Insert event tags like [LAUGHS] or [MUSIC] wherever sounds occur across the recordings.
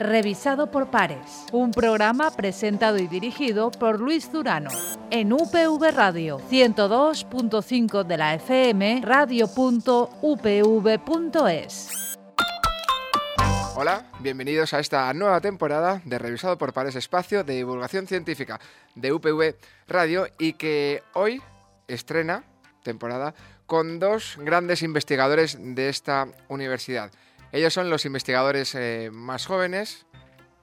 revisado por pares. Un programa presentado y dirigido por Luis Durano. En UPV Radio 102.5 de la FM, radio.upv.es. Hola, bienvenidos a esta nueva temporada de Revisado por Pares Espacio de Divulgación Científica de UPV Radio y que hoy estrena temporada con dos grandes investigadores de esta universidad. Ellos son los investigadores eh, más jóvenes,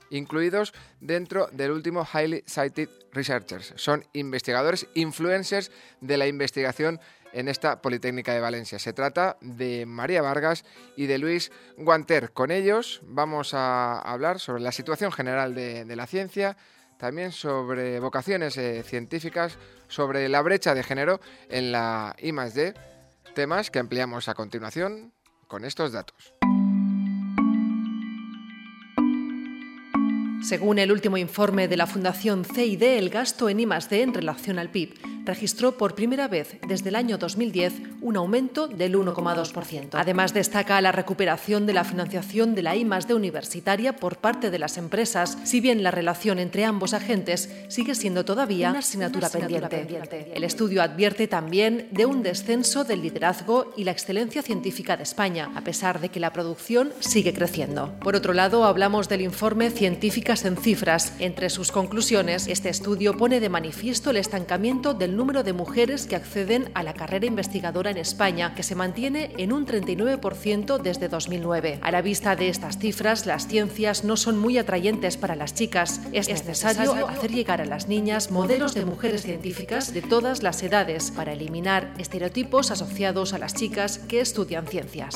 incluidos dentro del último Highly Cited Researchers. Son investigadores influencers de la investigación en esta Politécnica de Valencia. Se trata de María Vargas y de Luis Guanter. Con ellos vamos a hablar sobre la situación general de, la ciencia, también sobre vocaciones eh, científicas, sobre la brecha de género en la I+D, temas que ampliamos a continuación con estos datos. Según el último informe de la Fundación CID, el gasto en I+D en relación al PIB registró por primera vez desde el año 2010 un aumento del 1,2%. Además, destaca la recuperación de la financiación de la I+D universitaria por parte de las empresas, si bien la relación entre ambos agentes sigue siendo todavía una asignatura, pendiente. El estudio advierte también de un descenso del liderazgo y la excelencia científica de España, a pesar de que la producción sigue creciendo. Por otro lado, hablamos del informe Científicas en cifras. Entre sus conclusiones, este estudio pone de manifiesto el estancamiento del número de mujeres que acceden a la carrera investigadora en España, que se mantiene en un 39% desde 2009. A la vista de estas cifras, las ciencias no son muy atrayentes para las chicas. Es necesario hacer llegar a las niñas modelos de mujeres científicas de todas las edades para eliminar estereotipos asociados a las chicas que estudian ciencias.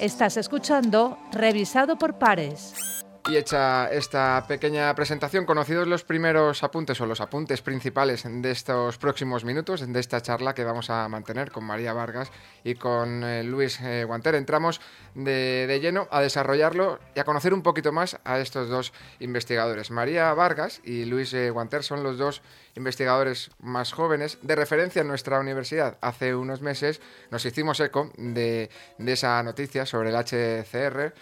Estás escuchando Revisado por Pares. Y hecha esta pequeña presentación, conocidos los primeros apuntes o los apuntes principales de estos próximos minutos, de esta charla que vamos a mantener con María Vargas y con eh, Luis eh, Guanter, entramos de, lleno a desarrollarlo y a conocer un poquito más a estos dos investigadores. María Vargas y Luis eh, Guanter son los dos investigadores más jóvenes de referencia en nuestra universidad. Hace unos meses nos hicimos eco de, de esa noticia sobre el HCR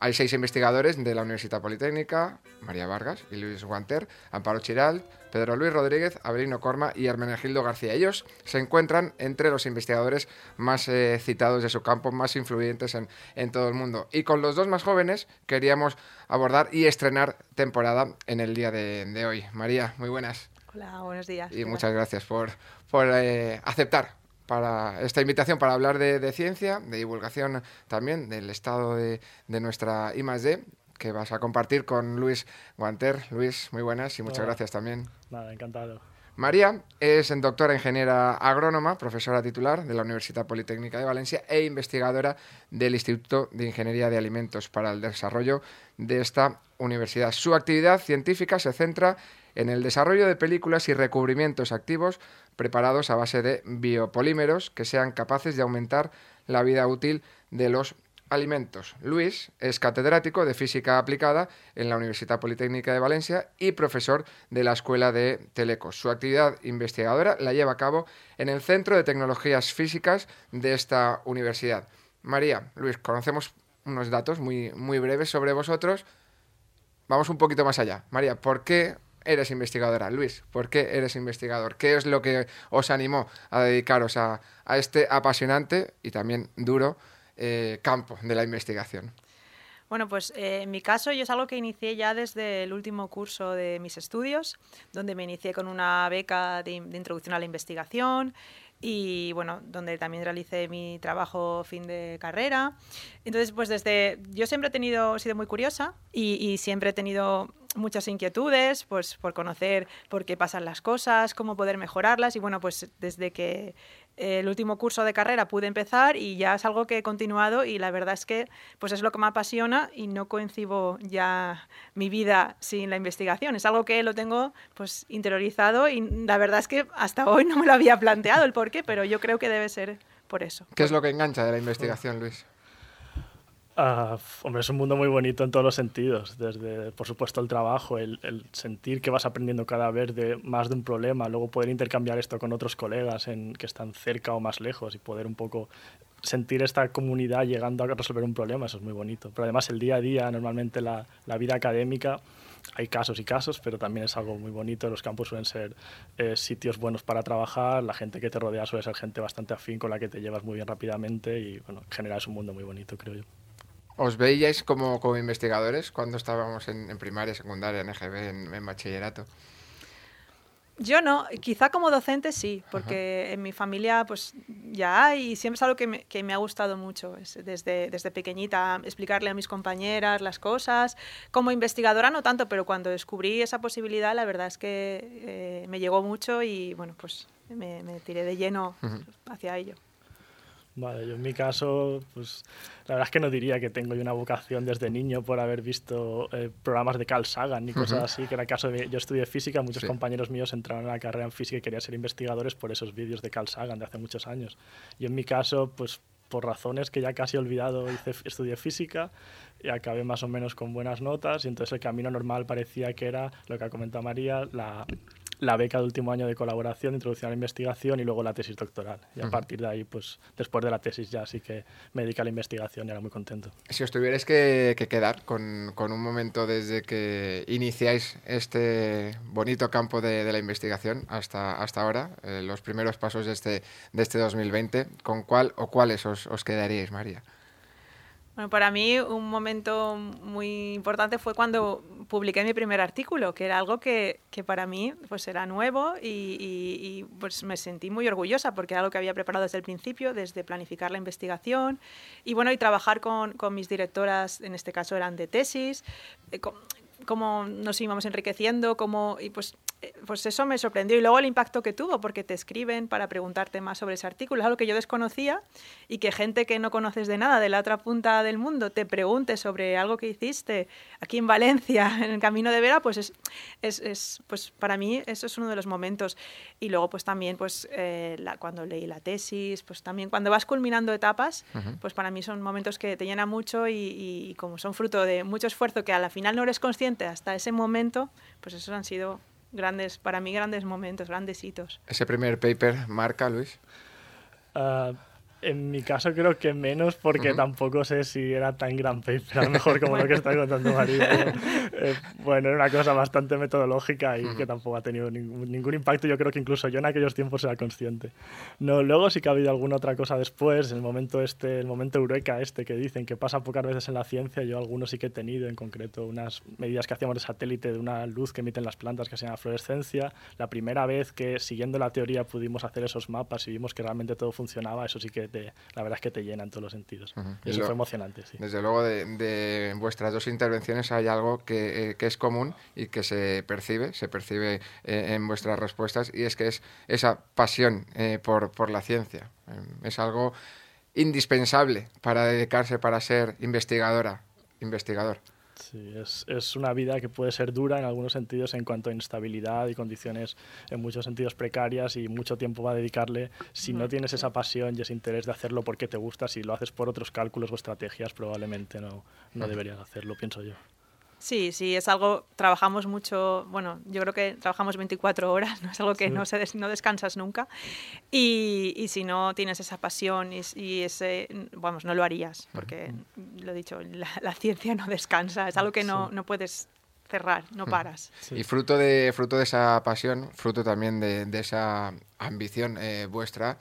hay seis investigadores de la Universidad Politécnica, María Vargas y Luis Guanter, Amparo Chiral, Pedro Luis Rodríguez, Abelino Corma y Hermenegildo García. Ellos se encuentran entre los investigadores más eh, citados de su campo, más influyentes en, todo el mundo. Y con los dos más jóvenes queríamos abordar y estrenar temporada en el día de, hoy. María, muy buenas. Hola, buenos días. Y muchas gracias por, por eh, aceptar para esta invitación para hablar de, ciencia, de divulgación también del estado de, nuestra I+D, que vas a compartir con Luis Guanter. Luis, muy buenas y muchas gracias también. Nada, encantado. María es doctora ingeniera agrónoma, profesora titular de la Universidad Politécnica de Valencia e investigadora del Instituto de Ingeniería de Alimentos para el Desarrollo de esta universidad. Su actividad científica se centra en el desarrollo de películas y recubrimientos activos preparados a base de biopolímeros que sean capaces de aumentar la vida útil de los alimentos. Luis es catedrático de Física Aplicada en la Universidad Politécnica de Valencia y profesor de la Escuela de Telecos. Su actividad investigadora la lleva a cabo en el Centro de Tecnologías Físicas de esta universidad. María, Luis, conocemos unos datos muy, muy breves sobre vosotros. Vamos un poquito más allá. María, ¿por qué eres investigadora. Luis, ¿por qué eres investigador? ¿Qué es lo que os animó a dedicaros a, este apasionante y también duro eh, campo de la investigación? Bueno, pues eh, en mi caso yo es algo que inicié ya desde el último curso de mis estudios, donde me inicié con una beca de, introducción a la investigación y bueno, donde también realicé mi trabajo fin de carrera. Entonces, pues desde, yo siempre he tenido, sido muy curiosa y siempre he tenido muchas inquietudes, pues por conocer por qué pasan las cosas, cómo poder mejorarlas y bueno, pues desde que el último curso de carrera pude empezar y ya es algo que he continuado y la verdad es que pues es lo que me apasiona y no coincido ya mi vida sin la investigación. Es algo que lo tengo pues interiorizado y la verdad es que hasta hoy no me lo había planteado el por qué, pero yo creo que debe ser por eso. ¿Qué es lo que engancha de la investigación, Luis? Ah, hombre, es un mundo muy bonito en todos los sentidos, desde, por supuesto, el trabajo, el, sentir que vas aprendiendo cada vez de más de un problema, luego poder intercambiar esto con otros colegas en, que están cerca o más lejos y poder un poco sentir esta comunidad llegando a resolver un problema, eso es muy bonito. Pero además el día a día, normalmente la, la vida académica, hay casos y casos, pero también es algo muy bonito. Los campus suelen ser eh, sitios buenos para trabajar, la gente que te rodea suele ser gente bastante afín con la que te llevas muy bien rápidamente y bueno, en general es un mundo muy bonito, creo yo. ¿Os veíais como, como investigadores cuando estábamos en, en primaria, secundaria, en EGB, en, en bachillerato? Yo no, quizá como docente sí, porque en mi familia pues ya hay, y siempre es algo que me, que me ha gustado mucho, es desde, desde pequeñita explicarle a mis compañeras las cosas. Como investigadora no tanto, pero cuando descubrí esa posibilidad la verdad es que eh, me llegó mucho y bueno, pues me, me tiré de lleno hacia ello. Vale, yo en mi caso, pues la verdad es que no diría que tengo yo una vocación desde niño por haber visto eh, programas de Carl Sagan ni cosas así, que era el caso de, yo estudié física, muchos Sí. compañeros míos entraron a la carrera en física y querían ser investigadores por esos vídeos de Carl Sagan de hace muchos años. Y en mi caso, pues por razones que ya casi he olvidado, hice, estudié física y acabé más o menos con buenas notas y entonces el camino normal parecía que era lo que ha comentado María, la, la beca de último año de colaboración, de introducción a la investigación y luego la tesis doctoral. Y a partir de ahí, pues después de la tesis ya sí que me dediqué a la investigación y era muy contento. Si os tuvierais que, que quedar con, con un momento desde que iniciáis este bonito campo de, de la investigación hasta, hasta ahora, eh, los primeros pasos de este, de este 2020, ¿con cuál o cuáles os, os quedaríais, María? Bueno, para mí un momento muy importante fue cuando publiqué mi primer artículo, que era algo que, que para mí pues era nuevo y, pues me sentí muy orgullosa porque era algo que había preparado desde el principio, desde planificar la investigación y bueno, y trabajar con, con mis directoras, en este caso eran de tesis, eh, cómo nos íbamos enriqueciendo, cómo, y pues, pues eso me sorprendió. Y luego el impacto que tuvo, porque te escriben para preguntarte más sobre ese artículo, es algo que yo desconocía y que gente que no conoces de nada de la otra punta del mundo te pregunte sobre algo que hiciste aquí en Valencia, [LAUGHS] en el Camino de Vera, pues es, es, es- pues para mí eso es uno de los momentos. Y luego pues también pues eh, la- cuando leí la tesis, pues también cuando vas culminando etapas, pues para mí son momentos que te llenan mucho y, y como son fruto de mucho esfuerzo que a la final no eres consciente hasta ese momento, pues esos han sido grandes, para mí grandes momentos, grandes hitos. Ese primer paper marca, Luis. Ah, en mi caso creo que menos porque Ujú. tampoco sé si era tan gran paper, a lo mejor como lo que está contando María. [LAUGHS] eh, bueno, era una cosa bastante metodológica y que tampoco ha tenido ningún, ningún impacto. Yo creo que incluso yo en aquellos tiempos era consciente. No, luego sí que ha habido alguna otra cosa después, el momento este, el momento eureka este que dicen que pasa pocas veces en la ciencia, yo algunos sí que he tenido, en concreto unas medidas que hacíamos de satélite de una luz que emiten las plantas que se llama fluorescencia. La primera vez que siguiendo la teoría pudimos hacer esos mapas y vimos que realmente todo funcionaba, eso sí que te- la verdad es que te llena en todos los sentidos. Y eso fue emocionante, sí. Desde luego, de, de vuestras dos intervenciones hay algo que, eh, que es común y que se percibe, se percibe eh, en vuestras respuestas, y es que es esa pasión eh, por, por la ciencia. Eh, es algo indispensable para dedicarse para ser investigadora, investigador. Sí, es, es una vida que puede ser dura en algunos sentidos en cuanto a inestabilidad y condiciones en muchos sentidos precarias y mucho tiempo va a dedicarle. Si no tienes esa pasión y ese interés de hacerlo porque te gusta, si lo haces por otros cálculos o estrategias, probablemente no, no deberías hacerlo, pienso yo. Sí, sí, es algo, trabajamos mucho, bueno, yo creo que trabajamos 24 horas, [LAUGHS] ¿no? es algo que Sí. no, se des- no descansas nunca. Y, y si no tienes esa pasión y, y ese, vamos, no lo harías, porque, lo he dicho, la, la [LAUGHS] ciencia no descansa, es algo que no, Sí. no puedes cerrar, no paras. Sí. Y fruto de, fruto de esa pasión, fruto también de, de esa ambición eh, vuestra,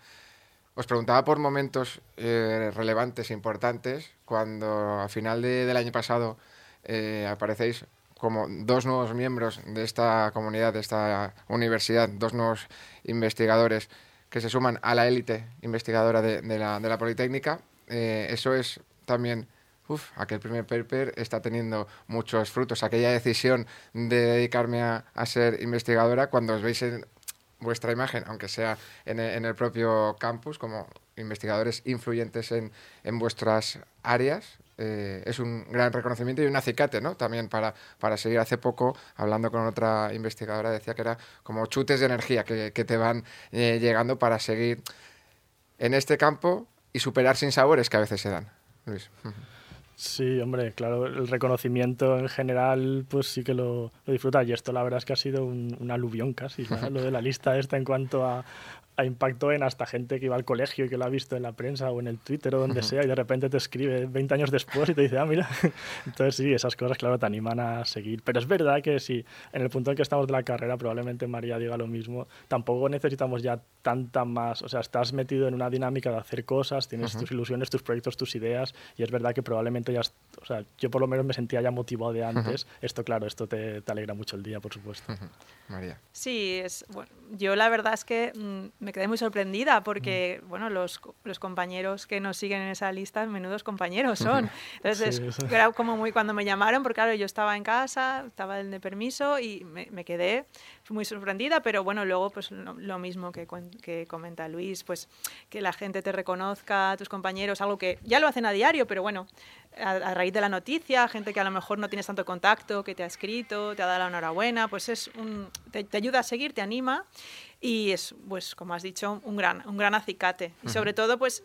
os preguntaba por momentos eh, relevantes e importantes cuando a final de- del año pasado eh, aparecéis como dos nuevos miembros de esta comunidad, de esta universidad, dos nuevos investigadores que se suman a la élite investigadora de, la, de la Politécnica. Eh, eso es también Uf, aquel primer paper está teniendo muchos frutos. Aquella decisión de dedicarme a, ser investigadora, cuando os veis en vuestra imagen, aunque sea en el, en el propio campus, como investigadores influyentes en, en vuestras áreas, eh, es un gran reconocimiento y un acicate, ¿no? También para, para seguir. Hace poco, hablando con otra investigadora, decía que era como chutes de energía que, que te van eh, llegando para seguir en este campo y superar sin sabores que a veces se dan. Luis. Sí, hombre, claro, el reconocimiento en general, pues sí que lo, lo disfruta. Y esto la verdad es que ha sido un, un aluvión casi, ¿no? [LAUGHS] lo de la lista esta en cuanto a, impactó en hasta gente que iba al colegio y que lo ha visto en la prensa o en el Twitter o donde sea y de repente te escribe 20 años después y te dice, ah, mira. [LAUGHS] Entonces sí, esas cosas, claro, te animan a seguir. Pero es verdad que si en el punto en que estamos de la carrera, probablemente María diga lo mismo, tampoco necesitamos ya tanta más, o sea, estás metido en una dinámica de hacer cosas, tienes tus ilusiones, tus proyectos, tus ideas y es verdad que probablemente ya, o sea, yo por lo menos me sentía ya motivado de antes. Esto, claro, esto te, te, alegra mucho el día, por supuesto. María. Sí, es, bueno, yo la verdad es que mm, me quedé muy sorprendida porque, mm. bueno, los, los, compañeros que nos siguen en esa lista, menudos compañeros son. Entonces, era como muy cuando me llamaron, porque claro, yo estaba en casa, estaba de permiso y me, me quedé muy sorprendida, pero bueno, luego pues lo, mismo que, que, comenta Luis, pues que la gente te reconozca, tus compañeros, algo que ya lo hacen a diario, pero bueno, a, raíz de la noticia, gente que a lo mejor no tienes tanto contacto, que te ha escrito, te ha dado la enhorabuena, pues es un, te, te ayuda a seguir, te anima y es, pues como has dicho, un gran, un gran acicate. Y sobre todo, pues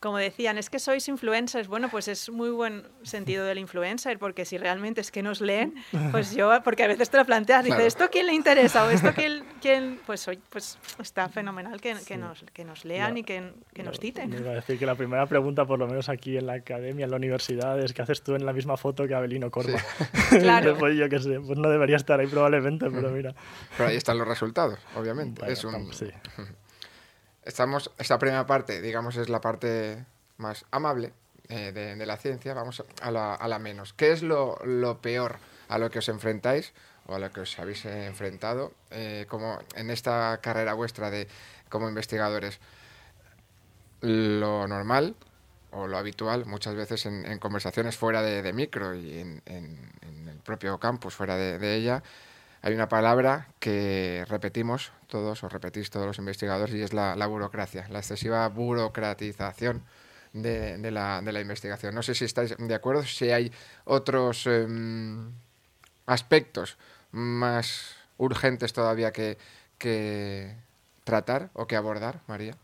como decían, es que sois influencers. Bueno, pues es muy buen sentido del influencer, porque si realmente es que nos leen, pues yo, porque a veces te lo planteas, dices, ¿esto quién le interesa? O esto quién, quién pues, pues está fenomenal que, que, nos, que nos lean y que, que nos citen. iba a decir que la primera pregunta, por lo menos aquí en la academia, en la universidad, es ¿qué haces tú en la misma foto que Abelino Corva? [LAUGHS] [LAUGHS] claro. pues yo qué sé, pues no debería estar ahí probablemente, pero mira. Pero ahí están los resultados, obviamente. es un... Sí. [LAUGHS] Estamos, esta primera parte, digamos, es la parte más amable eh, de, la ciencia. Vamos a la, a la menos. ¿Qué es lo, peor a lo que os enfrentáis o a lo que os habéis enfrentado eh, como en esta carrera vuestra de como investigadores? Lo normal o lo habitual muchas veces en, conversaciones fuera de, micro y en, el propio campus, fuera de ella, hay una palabra que repetimos todos, o repetís todos los investigadores, y es la, burocracia, la excesiva burocratización de, la, investigación. No sé si estáis de acuerdo, si hay otros em, aspectos más urgentes todavía que, que tratar o que abordar, María.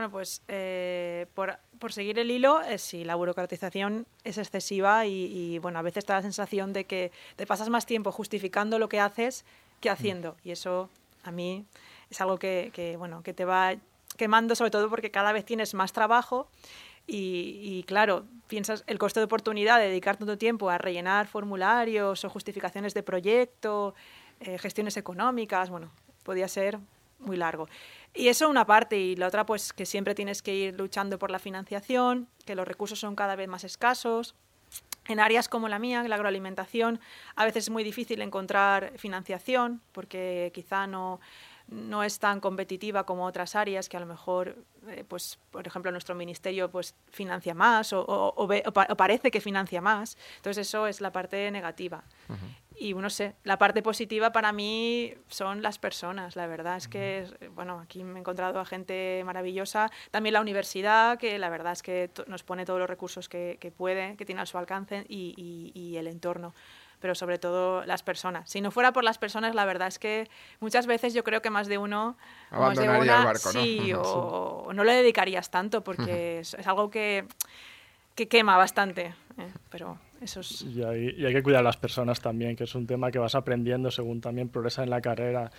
Bueno, pues eh, por, seguir el hilo, eh, si la burocratización es excesiva y, bueno, a veces te da la sensación de que te pasas más tiempo justificando lo que haces que mm. haciendo. Y eso a mí es algo que, bueno, que te va quemando, sobre todo porque cada vez tienes más trabajo y, claro, piensas el coste de oportunidad de dedicar tanto tiempo a rellenar formularios o justificaciones de proyecto, eh, gestiones económicas, bueno, podía ser muy largo. Y eso una parte, y la otra pues que siempre tienes que ir luchando por la financiación, que los recursos son cada vez más escasos. En áreas como la mía, la agroalimentación, a veces es muy difícil encontrar financiación porque quizá no, no es tan competitiva como otras áreas que a lo mejor, eh, pues, por ejemplo, nuestro ministerio pues, financia más o, o, parece que financia más. Entonces eso es la parte negativa. Y no sé, la parte positiva para mí son las personas, la verdad es que, bueno, aquí me he encontrado a gente maravillosa, también la universidad, que la verdad es que nos pone todos los recursos que, que puede, que tiene a su alcance y, y, el entorno pero sobre todo las personas. Si no fuera por las personas, la verdad es que muchas veces yo creo que más de uno, más de una, el barco, ¿no? [LAUGHS] Sí, o, no le dedicarías tanto porque [LAUGHS] es, algo que, que quema bastante, ¿eh? pero eso es... y, hay, y hay que cuidar a las personas también, que es un tema que vas aprendiendo según también progresa en la carrera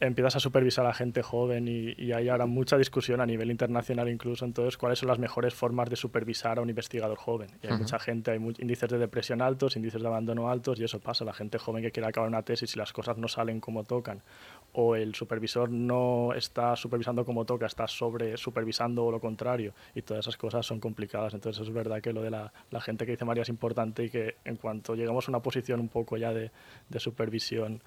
empiezas a supervisar a gente joven y, hay ahora mucha discusión a nivel internacional incluso entonces cuáles son las mejores formas de supervisar a un investigador joven. Y hay mucha gente, hay índices de depresión altos, índices de abandono altos y eso pasa. La gente joven que quiere acabar una tesis y las cosas no salen como tocan o el supervisor no está supervisando como toca, está sobre supervisando o lo contrario y todas esas cosas son complicadas. Entonces es verdad que lo de la, la gente que dice María es importante y que en cuanto llegamos a una posición un poco ya de, de supervisión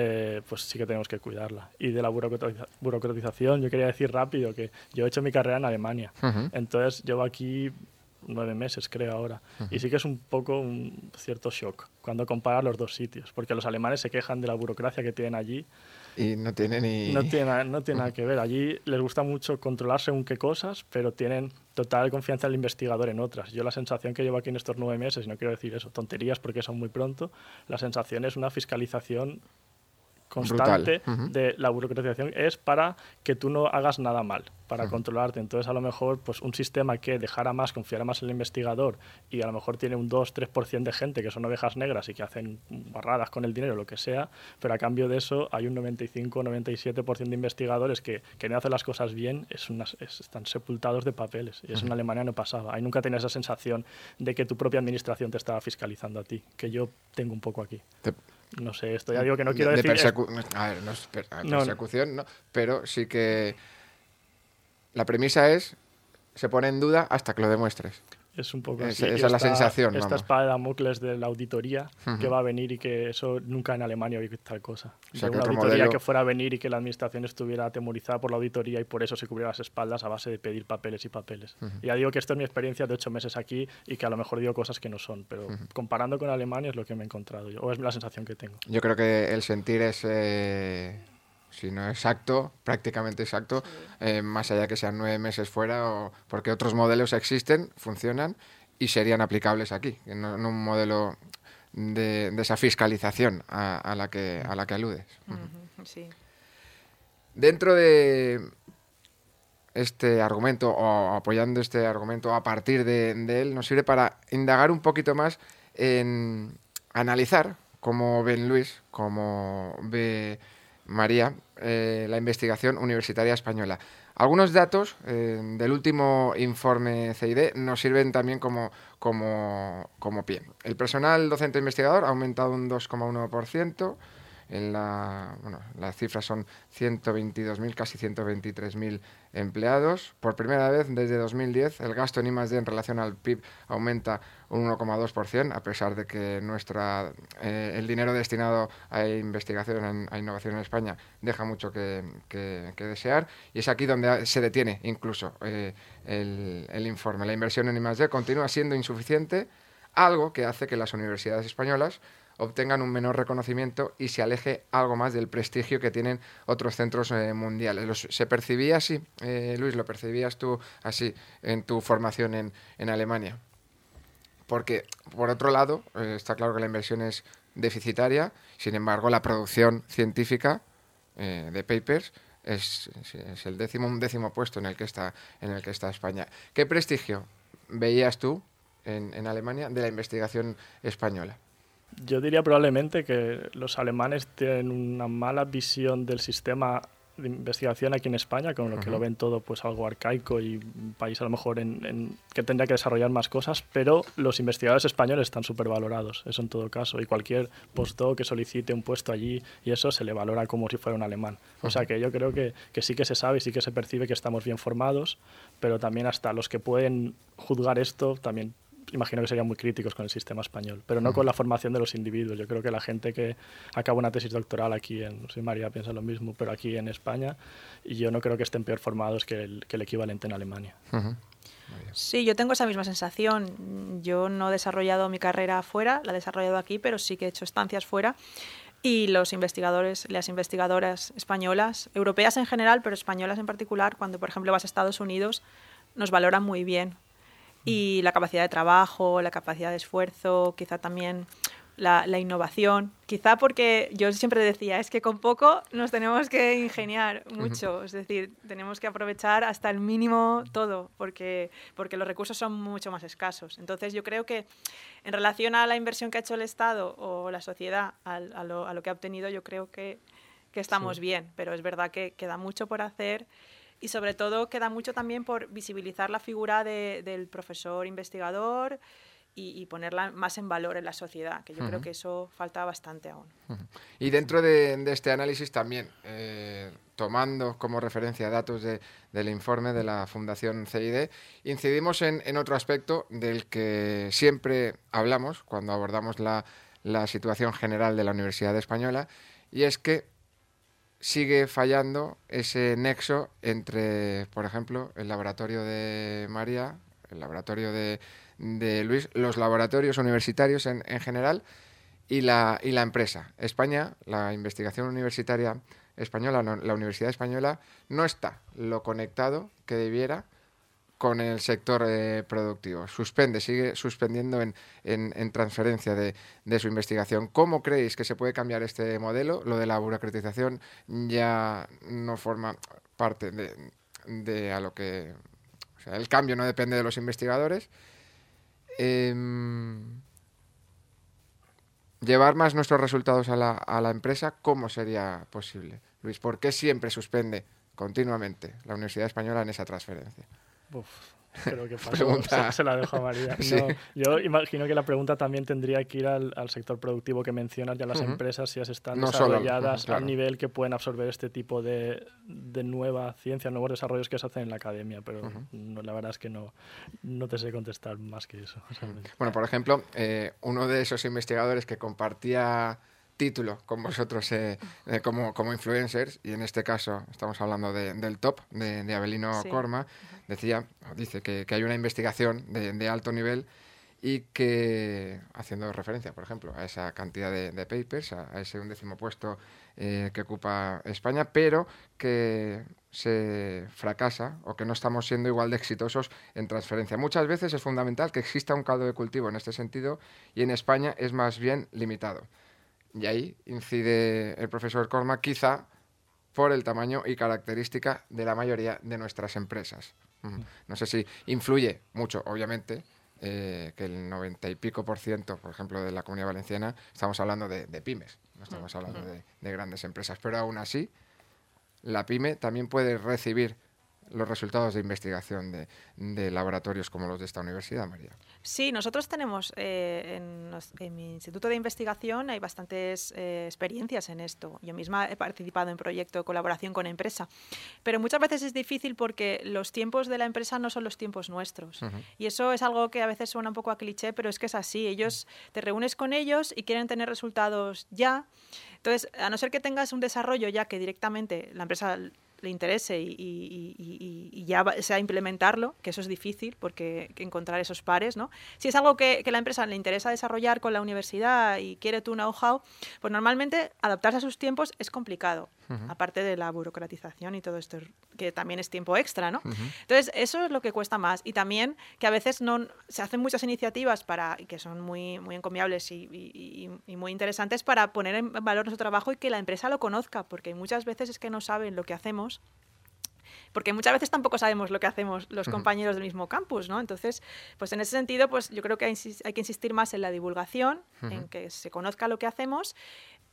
eh, pues sí que tenemos que cuidarla. Y de la burocratización, yo quería decir rápido que yo he hecho mi carrera en Alemania. Entonces llevo aquí nueve meses, creo, ahora. Y sí que es un poco un cierto shock cuando comparas los dos sitios, porque los alemanes se quejan de la burocracia que tienen allí. Y no tiene ni... No tiene, no tiene nada [LAUGHS] que ver. Allí les gusta mucho controlar según qué cosas, pero tienen total confianza en el investigador en otras. Yo la sensación que llevo aquí en estos nueve meses, y no quiero decir eso, tonterías porque son muy pronto, la sensación es una fiscalización constante de la burocratización es para que tú no hagas nada mal, para controlarte. Entonces, a lo mejor, pues un sistema que dejara más, confiara más en el investigador y a lo mejor tiene un 2-3% de gente que son ovejas negras y que hacen barradas con el dinero, lo que sea, pero a cambio de eso hay un 95-97% de investigadores que, que, no hacen las cosas bien, es están sepultados de papeles. Y eso en Alemania no pasaba. Ahí nunca tenías esa sensación de que tu propia administración te estaba fiscalizando a ti, que yo tengo un poco aquí. No sé, esto ya digo que no quiero decir... a ver, no es persecución, no, pero sí que la premisa es, se pone en duda hasta que lo demuestres es un poco así. Esa es la sensación. Esta espada de Damocles de la auditoría que va a venir y que eso nunca en Alemania hay tal cosa. O sea, una auditoría que fuera a venir y que la administración estuviera atemorizada por la auditoría y por eso se cubriera las espaldas a base de pedir papeles y papeles. Y ya digo que esto es mi experiencia de ocho meses aquí y que a lo mejor digo cosas que no son, pero comparando con Alemania es lo que me he encontrado yo, o es la sensación que tengo. Yo creo que el sentir es... Eh, si no exacto, prácticamente exacto, eh, más allá que sean nueve meses fuera, o, porque otros modelos existen, funcionan y serían aplicables aquí, no, un modelo de, esa fiscalización a, la que, a la que aludes. Dentro de este argumento o apoyando este argumento a partir de, de él, nos sirve para indagar un poquito más en analizar cómo ven Luis, cómo ve María, eh, la investigación universitaria española. Algunos datos eh, del último informe CID nos sirven también como, como, como pie. El personal docente investigador ha aumentado un 2,1%. En la, bueno, las cifras son 122.000, casi 123.000 empleados. Por primera vez desde 2010, el gasto en I+D en relación al PIB aumenta un 1,2%, a pesar de que nuestra, eh, el dinero destinado a investigación, a innovación en España, deja mucho que, desear. Y es aquí donde se detiene incluso eh, el, el informe. La inversión en I+D continúa siendo insuficiente, algo que hace que las universidades españolas obtengan un menor reconocimiento y se aleje algo más del prestigio que tienen otros centros eh, mundiales. ¿Se percibía así, eh, Luis? ¿Lo percibías tú así en tu formación en, en Alemania? Porque, por otro lado, eh, está claro que la inversión es deficitaria, sin embargo, la producción científica de papers es, es, el décimo, un décimo puesto en el que está, en el que está España. ¿Qué prestigio veías tú en, en Alemania de la investigación española? Yo diría probablemente que los alemanes tienen una mala visión del sistema de investigación aquí en España, con lo que lo ven todo pues algo arcaico y un país a lo mejor en, que tendría que desarrollar más cosas, pero los investigadores españoles están súper valorados, eso en todo caso, y cualquier postdoc que solicite un puesto allí y eso se le valora como si fuera un alemán. O sea que yo creo que, que sí que se sabe y sí que se percibe que estamos bien formados, pero también hasta los que pueden juzgar esto también imagino que serían muy críticos con el sistema español, pero no con la formación de los individuos. Yo creo que la gente que acaba una tesis doctoral aquí, en, no sé María piensa lo mismo, pero aquí en España, y yo no creo que estén peor formados que el, que el equivalente en Alemania. Sí, yo tengo esa misma sensación. Yo no he desarrollado mi carrera fuera, la he desarrollado aquí, pero sí que he hecho estancias fuera. Y los investigadores, las investigadoras españolas, europeas en general, pero españolas en particular, cuando por ejemplo vas a Estados Unidos, nos valoran muy bien y la capacidad de trabajo, la capacidad de esfuerzo, quizá también la, innovación. Quizá porque yo siempre decía, es que con poco nos tenemos que ingeniar mucho, es decir, tenemos que aprovechar hasta el mínimo todo, porque, porque los recursos son mucho más escasos. Entonces yo creo que en relación a la inversión que ha hecho el Estado o la sociedad, a, lo, que ha obtenido, yo creo que, que estamos bien, pero es verdad que queda mucho por hacer y sobre todo queda mucho también por visibilizar la figura del profesor investigador y, ponerla más en valor en la sociedad, que yo creo que eso falta bastante aún. Y dentro de, este análisis también, eh, tomando como referencia datos del informe de la Fundación CID, incidimos en, otro aspecto del que siempre hablamos cuando abordamos la, la situación general de la Universidad Española, y es que sigue fallando ese nexo entre, por ejemplo, el laboratorio de María, el laboratorio de, Luis, los laboratorios universitarios en, general y la, y la empresa. España, la investigación universitaria española, la Universidad Española, no está lo conectado que debiera con el sector eh, productivo. Suspende, sigue suspendiendo en, en, transferencia de, su investigación. ¿Cómo creéis que se puede cambiar este modelo? Lo de la burocratización ya no forma parte de, a lo que... El cambio no depende de los investigadores. Em, llevar más nuestros resultados a la, a la empresa, ¿cómo sería posible? Luis, ¿por qué siempre suspende continuamente la Universidad Española en esa transferencia? Pero que [LAUGHS] se, la dejo a María. [LAUGHS] yo imagino que la pregunta también tendría que ir al, sector productivo que mencionas y a las empresas si están desarrolladas al nivel que pueden absorber este tipo de, de, nueva ciencia, nuevos desarrollos que se hacen en la academia. Pero la verdad es que no, no te sé contestar más que eso. Bueno, por ejemplo, eh, uno de esos investigadores que compartía título con vosotros eh, eh, como, como influencers, y en este caso estamos hablando del top, de, de Abelino Corma, decía, dice que, hay una investigación de, alto nivel y que, haciendo referencia, por ejemplo, a esa cantidad de, papers, a, ese undécimo puesto eh, que ocupa España, pero que se fracasa o que no estamos siendo igual de exitosos en transferencia. Muchas veces es fundamental que exista un caldo de cultivo en este sentido y en España es más bien limitado. Y ahí incide el profesor Corma, quizá por el tamaño y característica de la mayoría de nuestras empresas. No sé si influye mucho, obviamente, eh, que el 90 y pico por ciento, por ejemplo, de la comunidad valenciana, estamos hablando de, pymes, no estamos hablando de, de, grandes empresas, pero aún así, la pyme también puede recibir los resultados de investigación de, laboratorios como los de esta universidad, María. Sí, nosotros tenemos eh, en, mi instituto de investigación hay bastantes eh, experiencias en esto. Yo misma he participado en proyectos de colaboración con empresa, pero muchas veces es difícil porque los tiempos de la empresa no son los tiempos nuestros. Y eso es algo que a veces suena un poco a cliché, pero es que es así. Ellos te reúnes con ellos y quieren tener resultados ya. Entonces, a no ser que tengas un desarrollo ya que directamente la empresa le interese y, y, ya sea implementarlo, que eso es difícil porque encontrar esos pares, ¿no? Si es algo que, que, la empresa le interesa desarrollar con la universidad y quiere tu know-how, pues normalmente adaptarse a sus tiempos es complicado, aparte de la burocratización y todo esto, que también es tiempo extra, ¿no? Entonces, eso es lo que cuesta más. Y también que a veces no se hacen muchas iniciativas para, que son muy, muy encomiables y, muy interesantes para poner en valor nuestro trabajo y que la empresa lo conozca, porque muchas veces es que no saben lo que hacemos porque muchas veces tampoco sabemos lo que hacemos los compañeros del mismo campus, ¿no? Entonces, pues en ese sentido, pues yo creo que hay, que insistir más en la divulgación, en que se conozca lo que hacemos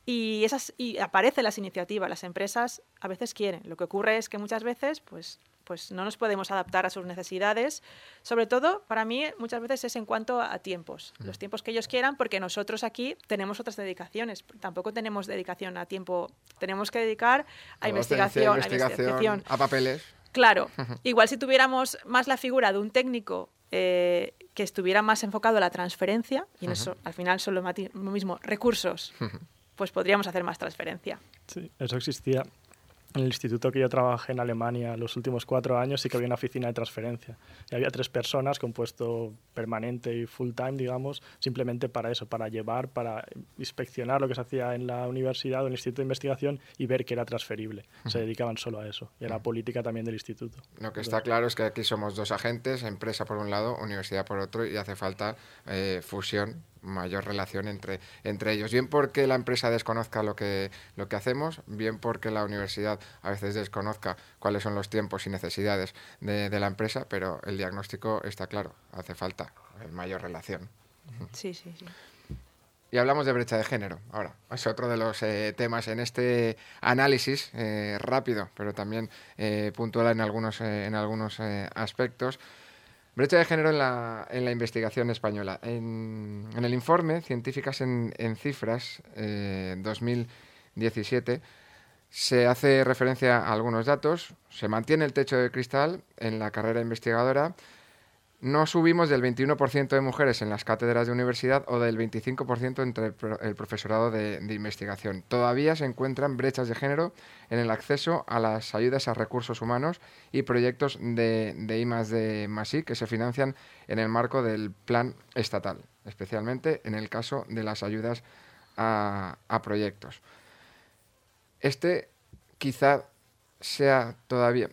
y esas y aparecen las iniciativas, las empresas a veces quieren. Lo que ocurre es que muchas veces, pues pues no nos podemos adaptar a sus necesidades. Sobre todo, para mí, muchas veces es en cuanto a tiempos, mm. los tiempos que ellos quieran, porque nosotros aquí tenemos otras dedicaciones. Tampoco tenemos dedicación a tiempo, tenemos que dedicar a, investigación, a investigación, a papeles. Claro, [LAUGHS] igual si tuviéramos más la figura de un técnico eh, que estuviera más enfocado a la transferencia, y en eso al final son lo mismo, recursos, [LAUGHS] pues podríamos hacer más transferencia. Sí, eso existía en el instituto que yo trabajé en Alemania los últimos cuatro años sí que había una oficina de transferencia. Y había tres personas con puesto permanente y full time, digamos, simplemente para eso, para llevar, para inspeccionar lo que se hacía en la universidad o en el instituto de investigación y ver que era transferible. Se dedicaban solo a eso. Y a la política también del instituto. Lo que está claro es que aquí somos dos agentes, empresa por un lado, universidad por otro, y hace falta eh, fusión mayor relación entre, entre ellos. Bien porque la empresa desconozca lo que, lo que hacemos, bien porque la universidad a veces desconozca cuáles son los tiempos y necesidades de, la empresa, pero el diagnóstico está claro, hace falta mayor relación. Sí, sí, sí. Y hablamos de brecha de género. Ahora, es otro de los eh, temas en este análisis eh, rápido, pero también eh, puntual en algunos, en algunos aspectos. Brecha de género en la, en la investigación española. En, el informe Científicas en, Cifras 2017 eh, se hace referencia a algunos datos. Se mantiene el techo de cristal en la carrera investigadora no subimos del 21% de mujeres en las cátedras de universidad o del 25% entre el, profesorado de, investigación. Todavía se encuentran brechas de género en el acceso a las ayudas a recursos humanos y proyectos de, de I que se financian en el marco del plan estatal, especialmente en el caso de las ayudas a proyectos. Este quizá sea todavía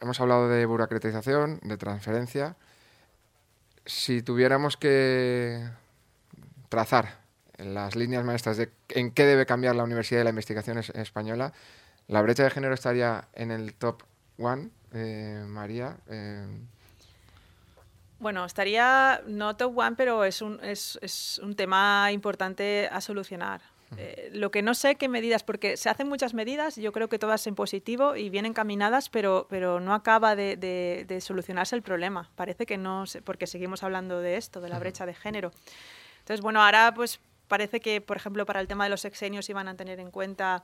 hemos hablado de burocratización, de transferencia. Si tuviéramos que trazar las líneas maestras de en qué debe cambiar la Universidad de la Investigación Española, la brecha de género estaría en el top one, eh, María. Eh, bueno, estaría no top one, pero es un, es, es un tema importante a solucionar. Eh, lo que no sé qué medidas, porque se hacen muchas medidas, yo creo que todas en positivo y bien encaminadas, pero, pero no acaba de, de, solucionarse el problema. Parece que no, porque seguimos hablando de esto, de la brecha de género. Entonces, bueno, ahora pues parece que, por ejemplo, para el tema de los sexenios iban a tener en cuenta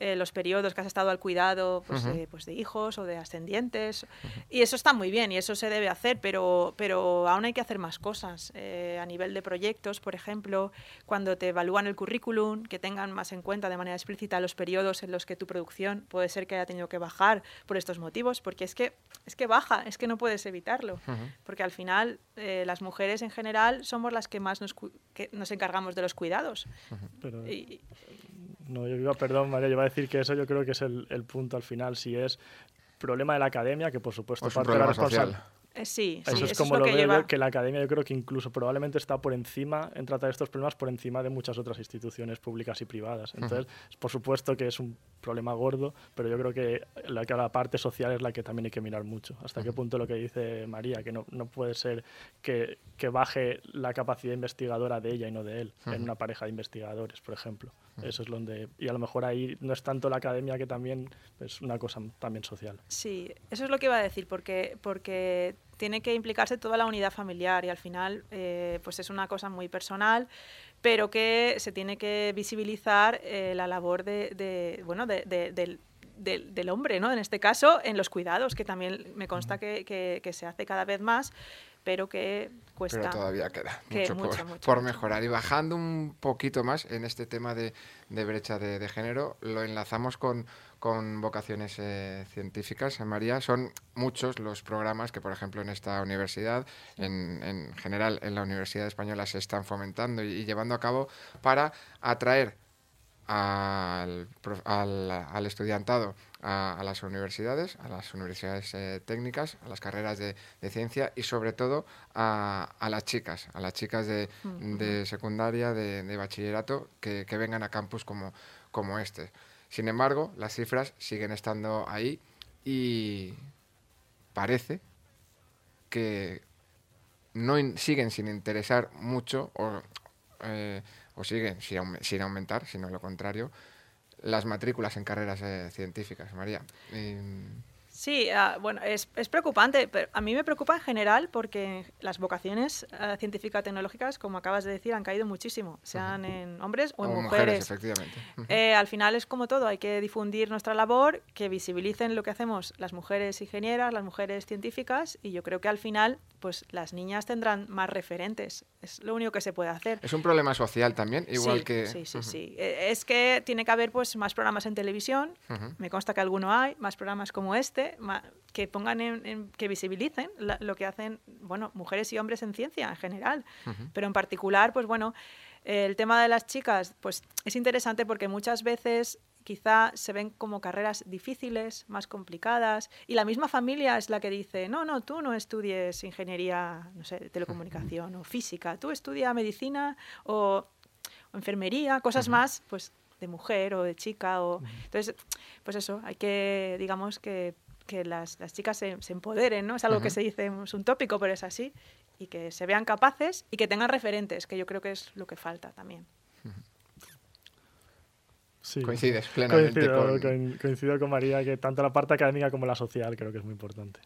eh, los periodos que has estado al cuidado pues, pues, de hijos o de ascendientes. Y eso está muy bien y eso se debe hacer, pero, pero aún hay que hacer más cosas. Eh, a nivel de proyectos, por ejemplo, cuando te evalúan el currículum, que tengan más en cuenta de manera explícita los periodos en los que tu producción puede ser que haya tenido que bajar por estos motivos, porque es que, es que baja, es que no puedes evitarlo. Porque al final eh, las mujeres en general somos las que más nos, que nos encargamos de los cuidados. No, yo iba, perdón, María, yo iba a decir que eso yo creo que es el, punto al final. Si es problema de la academia, que por supuesto parte de la responsabilidad eh, sí, eso es como lo, que veo, que la academia yo creo que incluso probablemente está por encima, en tratar estos problemas, por encima de muchas otras instituciones públicas y privadas. Entonces, por supuesto que es un problema gordo, pero yo creo que la, que la parte social es la que también hay que mirar mucho. Hasta qué punto lo que dice María, que no, no puede ser que, que, baje la capacidad investigadora de ella y no de él, en una pareja de investigadores, por ejemplo. Eso es donde, y a lo mejor ahí no es tanto la academia que también es una cosa también social. Sí, eso es lo que iba a decir, porque, porque tiene que implicarse toda la unidad familiar y al final eh, pues es una cosa muy personal, pero que se tiene que visibilizar eh, la labor de, bueno, del, del, hombre, ¿no? En este caso, en los cuidados, que también me consta que, que, se hace cada vez más, pero que cuesta. Pero todavía queda mucho, por, mejorar. Y bajando un poquito más en este tema de, de brecha de, de, género, lo enlazamos con, con vocaciones eh, científicas. María, son muchos los programas que, por ejemplo, en esta universidad, en, en general en la Universidad Española, se están fomentando y, llevando a cabo para atraer al, al, estudiantado a, las universidades, a las universidades eh, técnicas, a las carreras de, de, ciencia y sobre todo a, a, las chicas, a las chicas de, de secundaria, de, de bachillerato, que, que, vengan a campus como, como este. Sin embargo, las cifras siguen estando ahí y parece que no siguen sin interesar mucho o, eh, o siguen sin, aumentar, sino lo contrario, las matrículas en carreras eh, científicas, María. Sí, ah, bueno, es, es, preocupante, pero a mí me preocupa en general porque las vocaciones uh, científico-tecnológicas, como acabas de decir, han caído muchísimo, sean en hombres o en mujeres. efectivamente. Eh, al final es como todo, hay que difundir nuestra labor, que visibilicen lo que hacemos las mujeres ingenieras, las mujeres científicas, y yo creo que al final pues las niñas tendrán más referentes. Es lo único que se puede hacer. Es un problema social también, igual que... Sí, sí, sí. Eh, es que tiene que haber pues más programas en televisión, me consta que alguno hay, más programas como este, que pongan en, que visibilicen lo que hacen, bueno, mujeres y hombres en ciencia en general, pero en particular, pues bueno, el tema de las chicas, pues es interesante porque muchas veces quizá se ven como carreras difíciles, más complicadas, y la misma familia es la que dice, no, no, tú no estudies ingeniería, no sé, telecomunicación o física, tú estudia medicina o, enfermería, cosas más, pues de mujer o de chica, o... Entonces, pues eso, hay que, digamos, que, que las, las, chicas se, se, empoderen, ¿no? Es algo que se dice, es un tópico, pero es así, y que se vean capaces y que tengan referentes, que yo creo que es lo que falta también. Coincides plenamente con... Coincido con María que tanto la parte académica como la social creo que es muy importante.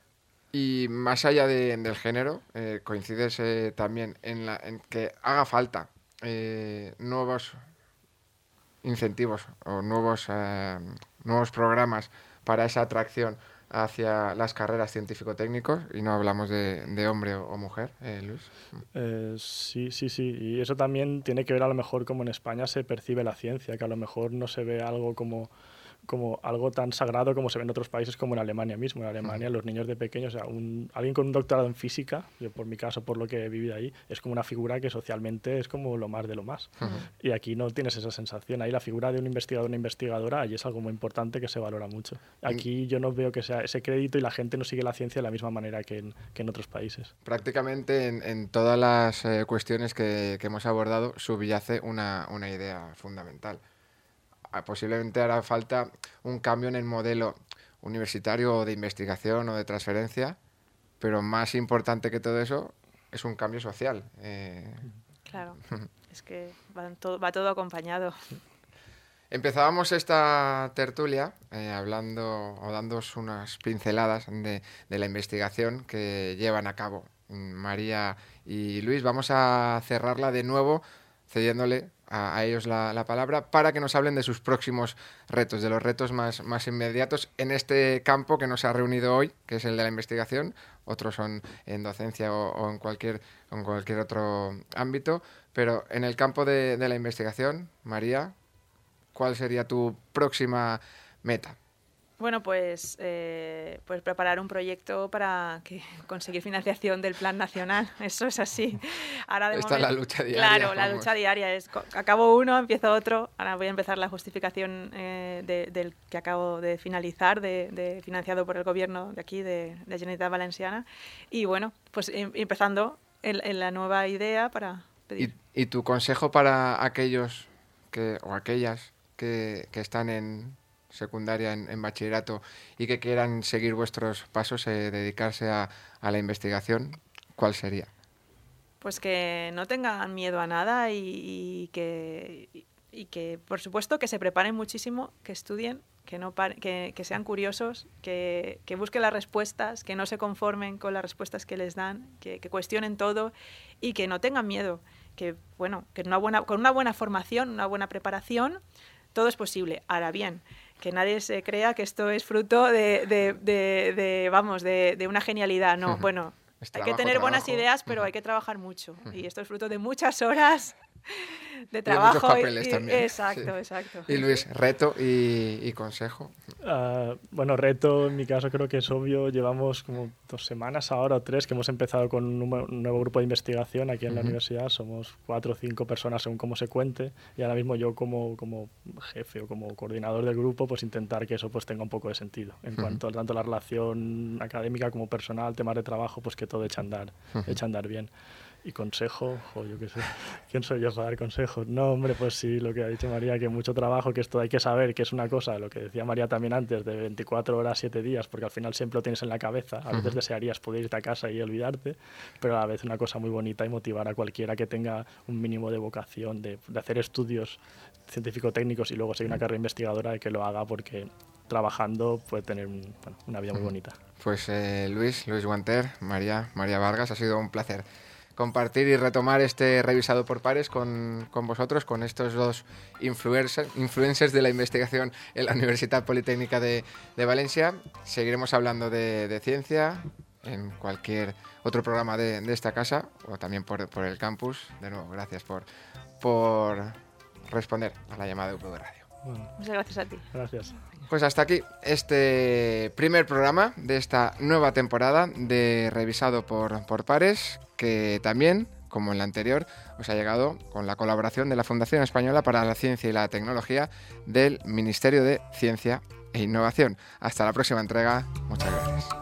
Y más allá del género, eh, coincides eh, también en, la, en, que haga falta eh, nuevos incentivos o nuevos, nuevos programas para esa atracción hacia las carreras científico-técnicos y no hablamos de, hombre o, mujer, eh, Luis. Eh, sí, sí, sí. Y eso también tiene que ver a lo mejor como en España se percibe la ciencia, que a lo mejor no se ve algo como como algo tan sagrado como se ve en otros países como en Alemania mismo. En Alemania los niños de pequeños, o sea, un, alguien con un doctorado en física, yo por mi caso, por lo que he vivido ahí, es como una figura que socialmente es como lo más de lo más. Y aquí no tienes esa sensación. Ahí la figura de un investigador o una investigadora, ahí es algo muy importante que se valora mucho. Aquí yo no veo que sea ese crédito y la gente no sigue la ciencia de la misma manera que en, que en otros países. Prácticamente en, en todas las eh, cuestiones que, que, hemos abordado subyace una, una idea fundamental. Posiblemente hará falta un cambio en el modelo universitario de investigación o de transferencia, pero más importante que todo eso es un cambio social. Eh... Claro, [LAUGHS] es que va todo, va todo acompañado. Empezábamos esta tertulia eh, hablando o dando unas pinceladas de, de, la investigación que llevan a cabo María y Luis. Vamos a cerrarla de nuevo cediéndole a, ellos la, la, palabra para que nos hablen de sus próximos retos, de los retos más, más inmediatos en este campo que nos ha reunido hoy, que es el de la investigación. Otros son en docencia o, en, cualquier, en cualquier otro ámbito. Pero en el campo de la investigación, María, ¿cuál sería tu próxima meta? Bueno, pues, eh, pues preparar un proyecto para que [LAUGHS] conseguir financiación del plan nacional. [LAUGHS] Eso es así. Ahora de Esta momento, la lucha diaria. Claro, vamos. la lucha diaria es acabo uno, empiezo otro. Ahora voy a empezar la justificación eh, de, del que acabo de finalizar, de, de, financiado por el gobierno de aquí, de, de Generalitat Valenciana. Y bueno, pues em, empezando en, en, la nueva idea para pedir. ¿Y, y tu consejo para aquellos que, o aquellas que, que están en secundaria en, bachillerato y que quieran seguir vuestros pasos, eh, dedicarse a, la investigación, ¿cuál sería? Pues que no tengan miedo a nada y, que, y que, por supuesto, que se preparen muchísimo, que estudien, que, no que, que sean curiosos, que, que, busquen las respuestas, que no se conformen con las respuestas que les dan, que, que cuestionen todo y que no tengan miedo. Que, bueno, que una buena, con una buena formación, una buena preparación, todo es posible. Ahora bien, que nadie se crea que esto es fruto de, de, de, de vamos, de, una genialidad. No, bueno, hay que tener trabajo. buenas ideas, pero hay que trabajar mucho. Y esto es fruto de muchas horas de trabajo. Y papeles y, también. Exacto, sí. exacto. Y Luis, reto y, y consejo. Uh, bueno, reto en mi caso creo que es obvio. Llevamos como dos semanas ahora o tres que hemos empezado con un nuevo grupo de investigación aquí en uh -huh. la universidad. Somos cuatro o cinco personas según cómo se cuente. Y ahora mismo yo como, como jefe o como coordinador del grupo, pues intentar que eso pues tenga un poco de sentido. En uh -huh. cuanto a tanto la relación académica como personal, temas de trabajo, pues que todo echa a andar, echa a andar bien y consejo, o yo qué sé, [LAUGHS] ¿quién soy yo para dar consejos? No, hombre, pues sí, lo que ha dicho María, que mucho trabajo, que esto hay que saber que es una cosa, lo que decía María también antes, de 24 horas, 7 días, porque al final siempre lo tienes en la cabeza, a veces uh -huh. desearías poder irte a casa y olvidarte, pero a la vez una cosa muy bonita y motivar a cualquiera que tenga un mínimo de vocación, de, de hacer estudios científico-técnicos y luego seguir una carrera investigadora, de que lo haga porque trabajando puede tener un, bueno, una vida muy bonita. Pues eh, Luis, Luis Guanter, María, María Vargas, ha sido un placer compartir y retomar este revisado por pares con, con vosotros, con estos dos influencers, influencers de la investigación en la Universidad Politécnica de, de Valencia. Seguiremos hablando de, de, ciencia en cualquier otro programa de, de esta casa o también por, por, el campus. De nuevo, gracias por, por responder a la llamada de UPV Radio. Bueno. Muchas gracias a ti. Gracias. Pues hasta aquí este primer programa de esta nueva temporada de Revisado por, por Pares, que también, como en la anterior, os ha llegado con la colaboración de la Fundación Española para la Ciencia y la Tecnología del Ministerio de Ciencia e Innovación. Hasta la próxima entrega. Muchas gracias.